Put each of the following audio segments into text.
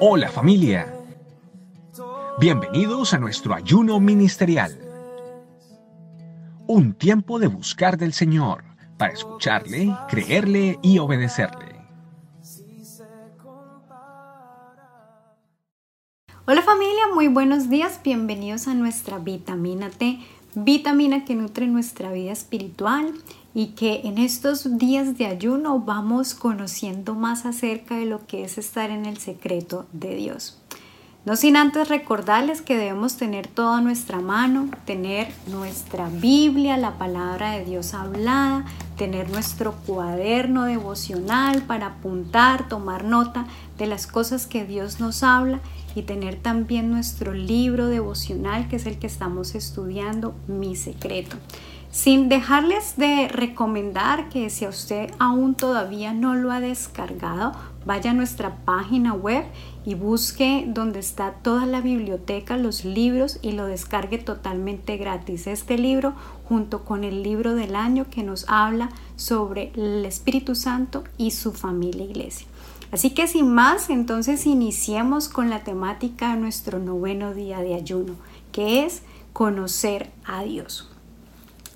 Hola familia. Bienvenidos a nuestro ayuno ministerial. Un tiempo de buscar del Señor para escucharle, creerle y obedecerle. Hola familia, muy buenos días, bienvenidos a nuestra vitamina T, vitamina que nutre nuestra vida espiritual y que en estos días de ayuno vamos conociendo más acerca de lo que es estar en el secreto de Dios. No sin antes recordarles que debemos tener toda nuestra mano, tener nuestra Biblia, la palabra de Dios hablada, tener nuestro cuaderno devocional para apuntar, tomar nota de las cosas que Dios nos habla y tener también nuestro libro devocional que es el que estamos estudiando, Mi Secreto sin dejarles de recomendar que si a usted aún todavía no lo ha descargado, vaya a nuestra página web y busque donde está toda la biblioteca, los libros y lo descargue totalmente gratis. Este libro junto con el libro del año que nos habla sobre el Espíritu Santo y su familia iglesia. Así que sin más, entonces iniciemos con la temática de nuestro noveno día de ayuno, que es conocer a Dios.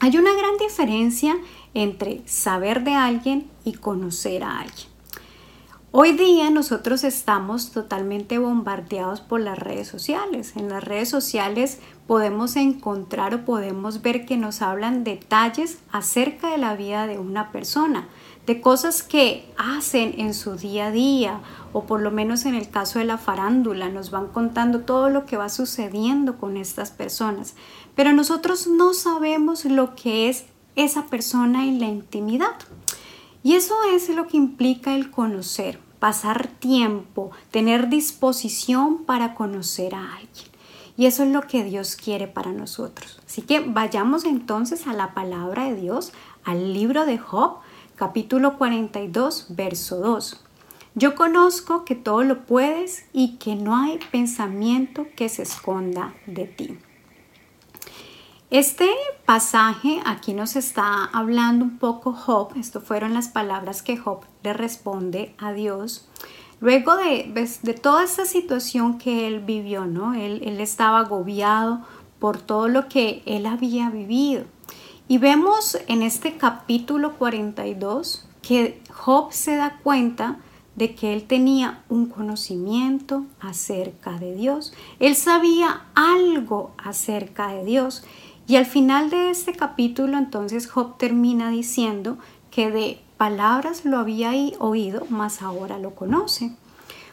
Hay una gran diferencia entre saber de alguien y conocer a alguien. Hoy día nosotros estamos totalmente bombardeados por las redes sociales. En las redes sociales podemos encontrar o podemos ver que nos hablan detalles acerca de la vida de una persona, de cosas que hacen en su día a día o por lo menos en el caso de la farándula nos van contando todo lo que va sucediendo con estas personas. Pero nosotros no sabemos lo que es esa persona en la intimidad. Y eso es lo que implica el conocer, pasar tiempo, tener disposición para conocer a alguien. Y eso es lo que Dios quiere para nosotros. Así que vayamos entonces a la palabra de Dios, al libro de Job, capítulo 42, verso 2. Yo conozco que todo lo puedes y que no hay pensamiento que se esconda de ti. Este pasaje aquí nos está hablando un poco Job, esto fueron las palabras que Job le responde a Dios. Luego de, de toda esta situación que él vivió, ¿no? Él estaba agobiado por todo lo que él había vivido. Y vemos en este capítulo 42 que Job se da cuenta de que él tenía un conocimiento acerca de Dios. Él sabía algo acerca de Dios y al final de este capítulo entonces Job termina diciendo que de palabras lo había oído, mas ahora lo conoce.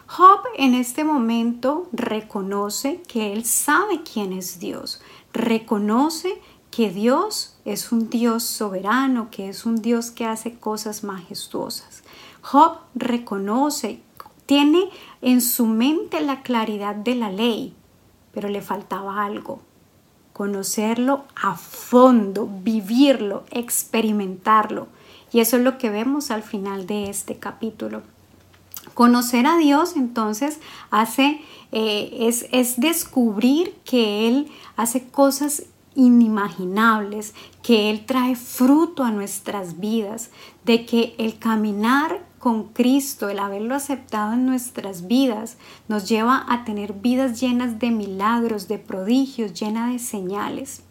Job en este momento reconoce que él sabe quién es Dios, reconoce que Dios es un Dios soberano, que es un Dios que hace cosas majestuosas. Job reconoce, tiene en su mente la claridad de la ley, pero le faltaba algo conocerlo a fondo, vivirlo, experimentarlo. Y eso es lo que vemos al final de este capítulo. Conocer a Dios entonces hace, eh, es, es descubrir que Él hace cosas inimaginables, que Él trae fruto a nuestras vidas, de que el caminar con Cristo, el haberlo aceptado en nuestras vidas, nos lleva a tener vidas llenas de milagros, de prodigios, llenas de señales.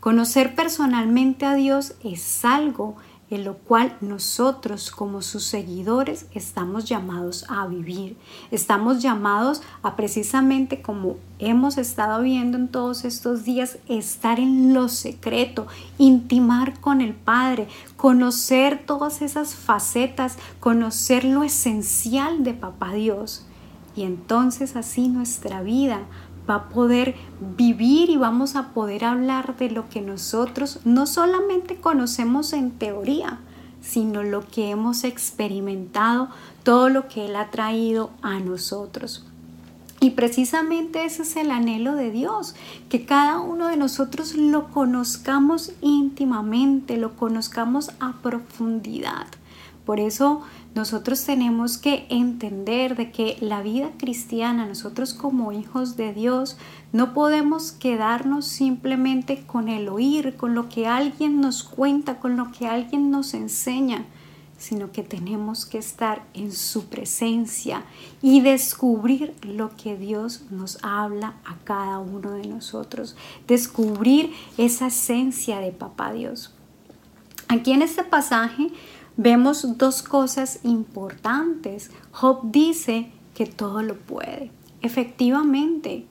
Conocer personalmente a Dios es algo en lo cual nosotros como sus seguidores estamos llamados a vivir. Estamos llamados a precisamente como hemos estado viendo en todos estos días, estar en lo secreto, intimar con el Padre, conocer todas esas facetas, conocer lo esencial de Papá Dios. Y entonces así nuestra vida va a poder vivir y vamos a poder hablar de lo que nosotros no solamente conocemos en teoría, sino lo que hemos experimentado, todo lo que Él ha traído a nosotros. Y precisamente ese es el anhelo de Dios, que cada uno de nosotros lo conozcamos íntimamente, lo conozcamos a profundidad. Por eso nosotros tenemos que entender de que la vida cristiana, nosotros como hijos de Dios, no podemos quedarnos simplemente con el oír, con lo que alguien nos cuenta, con lo que alguien nos enseña, sino que tenemos que estar en su presencia y descubrir lo que Dios nos habla a cada uno de nosotros, descubrir esa esencia de Papá Dios. Aquí en este pasaje vemos dos cosas importantes. Job dice que todo lo puede. Efectivamente,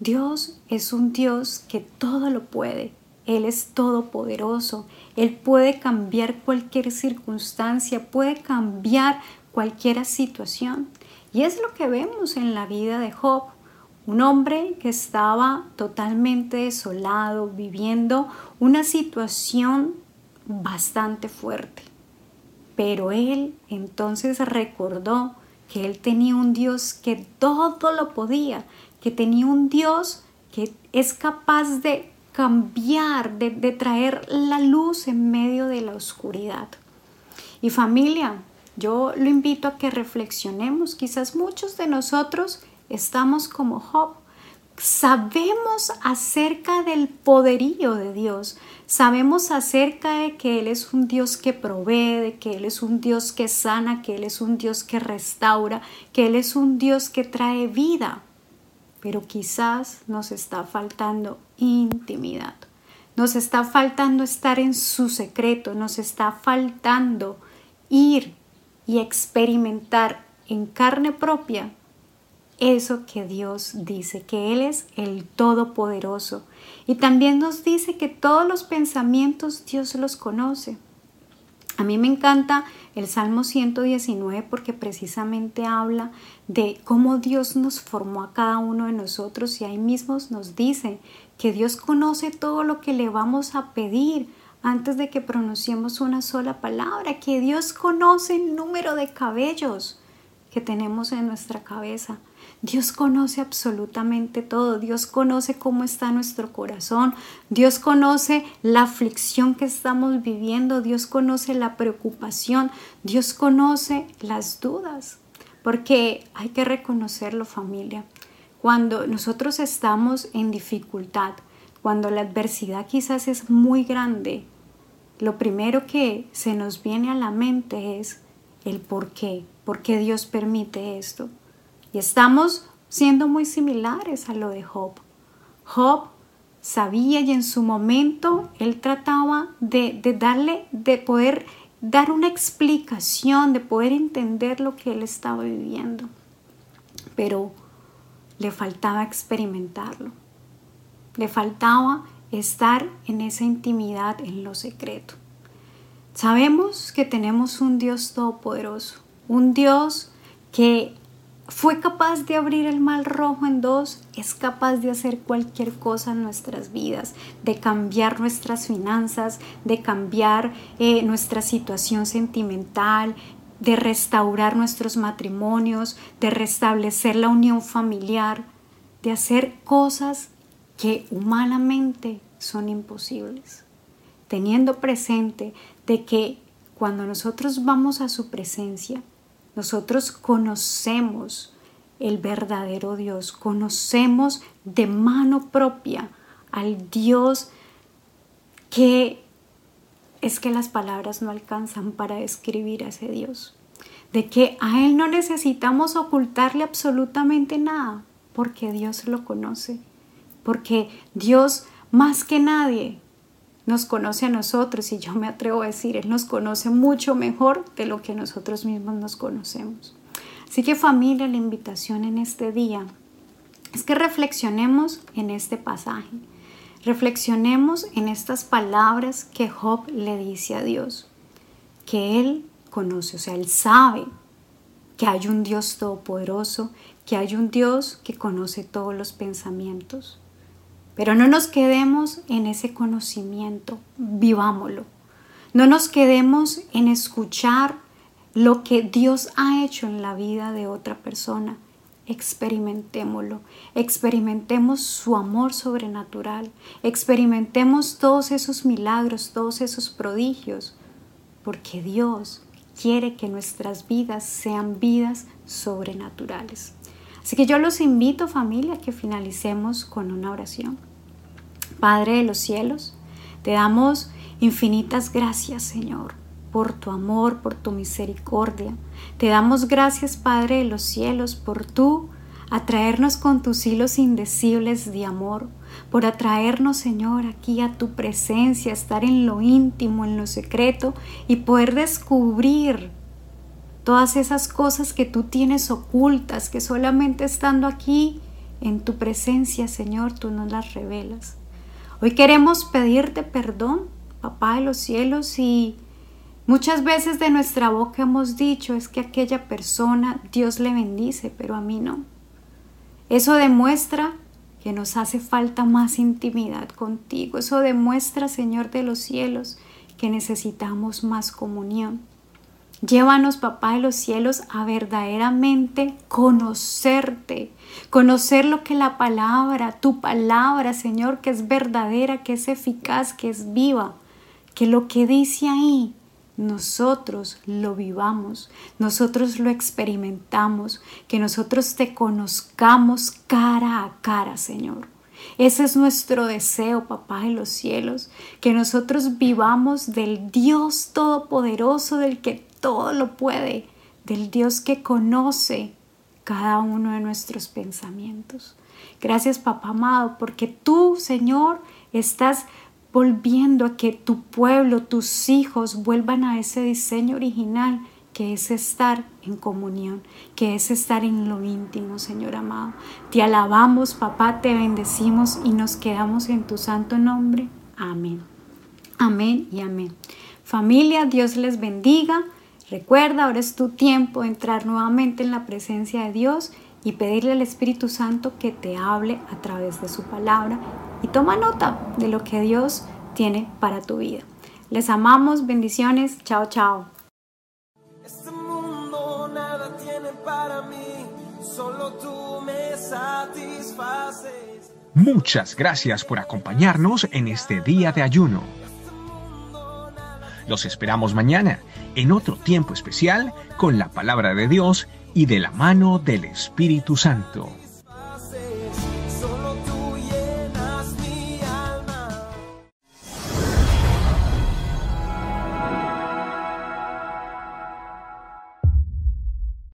Dios es un Dios que todo lo puede. Él es todopoderoso. Él puede cambiar cualquier circunstancia, puede cambiar cualquier situación. Y es lo que vemos en la vida de Job. Un hombre que estaba totalmente desolado, viviendo una situación bastante fuerte. Pero él entonces recordó que él tenía un Dios que todo lo podía, que tenía un Dios que es capaz de cambiar, de, traer la luz en medio de la oscuridad. Y familia, yo lo invito a que reflexionemos. Quizás muchos de nosotros estamos como Job. Sabemos acerca del poderío de Dios. Sabemos acerca de que Él es un Dios que provee, que Él es un Dios que sana, que Él es un Dios que restaura, que Él es un Dios que trae vida pero quizás nos está faltando intimidad. Nos está faltando estar en su secreto, nos está faltando ir y experimentar en carne propia eso que Dios dice, que Él es el Todopoderoso. Y también nos dice que todos los pensamientos Dios los conoce. A mí me encanta el Salmo 119 porque precisamente habla de cómo Dios nos formó a cada uno de nosotros y ahí mismos nos dice que Dios conoce todo lo que le vamos a pedir antes de que pronunciemos una sola palabra, que Dios conoce el número de cabellos que tenemos en nuestra cabeza. Dios conoce absolutamente todo, Dios conoce cómo está nuestro corazón, Dios conoce la aflicción que estamos viviendo, Dios conoce la preocupación, Dios conoce las dudas, porque hay que reconocerlo familia. Cuando nosotros estamos en dificultad, cuando la adversidad quizás es muy grande, lo primero que se nos viene a la mente es el por qué, por qué Dios permite esto. Y estamos siendo muy similares a lo de Job. Job sabía y en su momento él trataba de, de, darle, de poder dar una explicación, de poder entender lo que él estaba viviendo. Pero le faltaba experimentarlo. Le faltaba estar en esa intimidad, en lo secreto. Sabemos que tenemos un Dios todopoderoso, un Dios que fue capaz de abrir el mal rojo en dos, es capaz de hacer cualquier cosa en nuestras vidas, de cambiar nuestras finanzas, de cambiar eh, nuestra situación sentimental, de restaurar nuestros matrimonios, de restablecer la unión familiar, de hacer cosas que humanamente son imposibles, teniendo presente de que cuando nosotros vamos a su presencia, nosotros conocemos el verdadero Dios, conocemos de mano propia al Dios que es que las palabras no alcanzan para describir a ese Dios, de que a Él no necesitamos ocultarle absolutamente nada, porque Dios lo conoce, porque Dios más que nadie nos conoce a nosotros y yo me atrevo a decir, Él nos conoce mucho mejor de lo que nosotros mismos nos conocemos. Así que familia, la invitación en este día es que reflexionemos en este pasaje, reflexionemos en estas palabras que Job le dice a Dios, que Él conoce, o sea, Él sabe que hay un Dios todopoderoso, que hay un Dios que conoce todos los pensamientos. Pero no nos quedemos en ese conocimiento, vivámoslo. No nos quedemos en escuchar lo que Dios ha hecho en la vida de otra persona. Experimentémoslo, experimentemos su amor sobrenatural, experimentemos todos esos milagros, todos esos prodigios, porque Dios quiere que nuestras vidas sean vidas sobrenaturales. Así que yo los invito familia a que finalicemos con una oración. Padre de los cielos, te damos infinitas gracias, Señor, por tu amor, por tu misericordia. Te damos gracias, Padre de los cielos, por tú atraernos con tus hilos indecibles de amor, por atraernos, Señor, aquí a tu presencia, estar en lo íntimo, en lo secreto y poder descubrir todas esas cosas que tú tienes ocultas, que solamente estando aquí en tu presencia, Señor, tú nos las revelas. Hoy queremos pedirte perdón, Papá de los cielos, y muchas veces de nuestra boca hemos dicho es que aquella persona Dios le bendice, pero a mí no. Eso demuestra que nos hace falta más intimidad contigo. Eso demuestra, Señor de los cielos, que necesitamos más comunión. Llévanos, papá de los cielos, a verdaderamente conocerte, conocer lo que la palabra, tu palabra, Señor, que es verdadera, que es eficaz, que es viva, que lo que dice ahí, nosotros lo vivamos, nosotros lo experimentamos, que nosotros te conozcamos cara a cara, Señor. Ese es nuestro deseo, papá de los cielos, que nosotros vivamos del Dios Todopoderoso, del que todo lo puede, del Dios que conoce cada uno de nuestros pensamientos. Gracias, papá amado, porque tú, Señor, estás volviendo a que tu pueblo, tus hijos vuelvan a ese diseño original que es estar en comunión, que es estar en lo íntimo, Señor amado. Te alabamos, papá, te bendecimos y nos quedamos en tu santo nombre. Amén. Amén y amén. Familia, Dios les bendiga. Recuerda, ahora es tu tiempo de entrar nuevamente en la presencia de Dios y pedirle al Espíritu Santo que te hable a través de su palabra y toma nota de lo que Dios tiene para tu vida. Les amamos, bendiciones, chao, chao. Este mundo nada tiene para mí, solo tú me satisfaces. Muchas gracias por acompañarnos en este día de ayuno. Los esperamos mañana en otro tiempo especial con la palabra de Dios y de la mano del Espíritu Santo.